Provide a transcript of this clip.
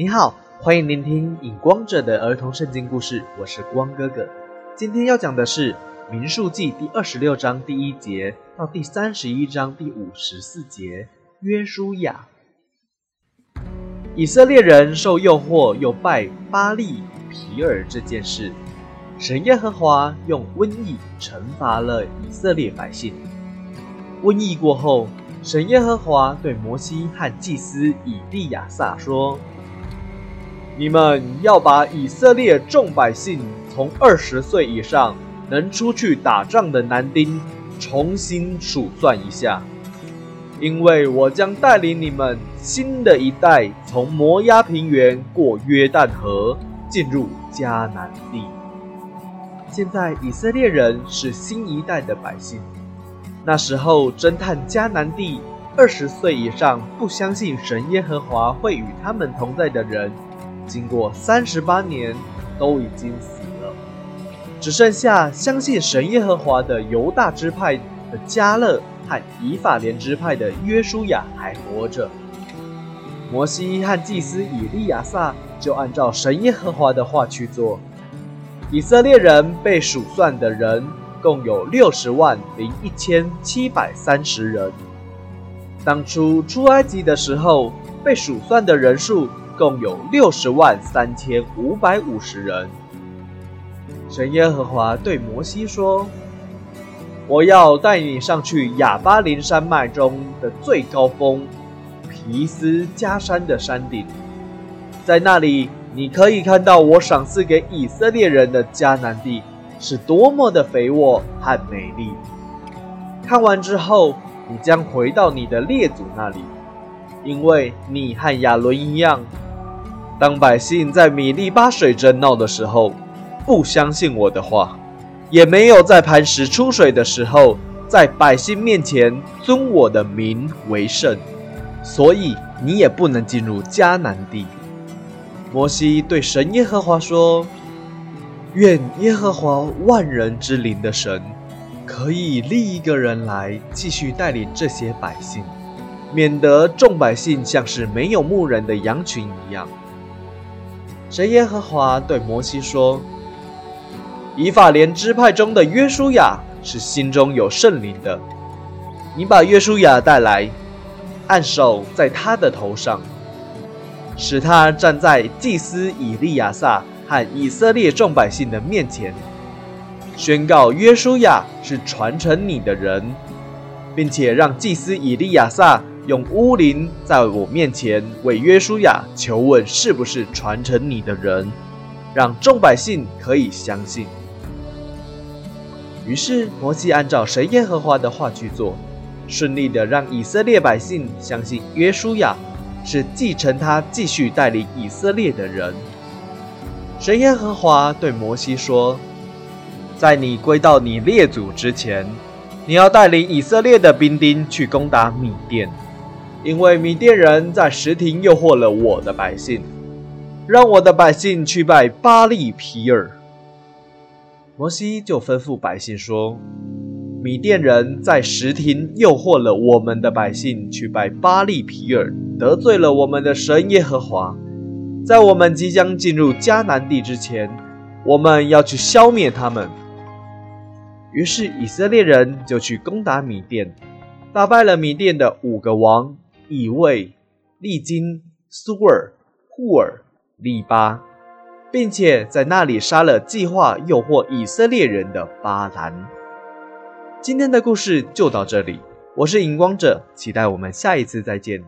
你好，欢迎聆听《影光者》的儿童圣经故事，我是光哥哥。今天要讲的是《民数记》第二十六章第一节到第三十一章第五十四节。约书亚，以色列人受诱惑又拜巴利皮尔这件事，神耶和华用瘟疫惩罚了以色列百姓。瘟疫过后，神耶和华对摩西和祭司以利亚撒说。你们要把以色列众百姓从二十岁以上能出去打仗的男丁重新数算一下，因为我将带领你们新的一代从摩押平原过约旦河进入迦南地。现在以色列人是新一代的百姓，那时候侦探迦南地二十岁以上不相信神耶和华会与他们同在的人。经过三十八年，都已经死了，只剩下相信神耶和华的犹大支派的加勒和以法莲支派的约书亚还活着。摩西和祭司以利亚撒就按照神耶和华的话去做。以色列人被数算的人共有六十万零一千七百三十人。当初出埃及的时候，被数算的人数。共有六十万三千五百五十人。神耶和华对摩西说：“我要带你上去亚巴林山脉中的最高峰皮斯加山的山顶，在那里你可以看到我赏赐给以色列人的迦南地是多么的肥沃和美丽。看完之后，你将回到你的列祖那里，因为你和亚伦一样。”当百姓在米利巴水争闹的时候，不相信我的话，也没有在磐石出水的时候，在百姓面前尊我的名为圣，所以你也不能进入迦南地。摩西对神耶和华说：“愿耶和华万人之灵的神，可以立一个人来继续带领这些百姓，免得众百姓像是没有牧人的羊群一样。”神耶和华对摩西说：“以法莲支派中的约书亚是心中有圣灵的，你把约书亚带来，按手在他的头上，使他站在祭司以利亚撒和以色列众百姓的面前，宣告约书亚是传承你的人，并且让祭司以利亚撒。”用乌灵在我面前为约书亚求问，是不是传承你的人，让众百姓可以相信。于是摩西按照神耶和华的话去做，顺利的让以色列百姓相信约书亚是继承他继续带领以色列的人。神耶和华对摩西说：“在你归到你列祖之前，你要带领以色列的兵丁去攻打米甸。”因为米甸人在石亭诱惑了我的百姓，让我的百姓去拜巴利皮尔。摩西就吩咐百姓说：“米甸人在石亭诱惑了我们的百姓去拜巴利皮尔，得罪了我们的神耶和华。在我们即将进入迦南地之前，我们要去消灭他们。”于是以色列人就去攻打米甸，打败了米甸的五个王。以为、利金、苏尔、库尔、利巴，并且在那里杀了计划诱惑以色列人的巴兰。今天的故事就到这里，我是荧光者，期待我们下一次再见。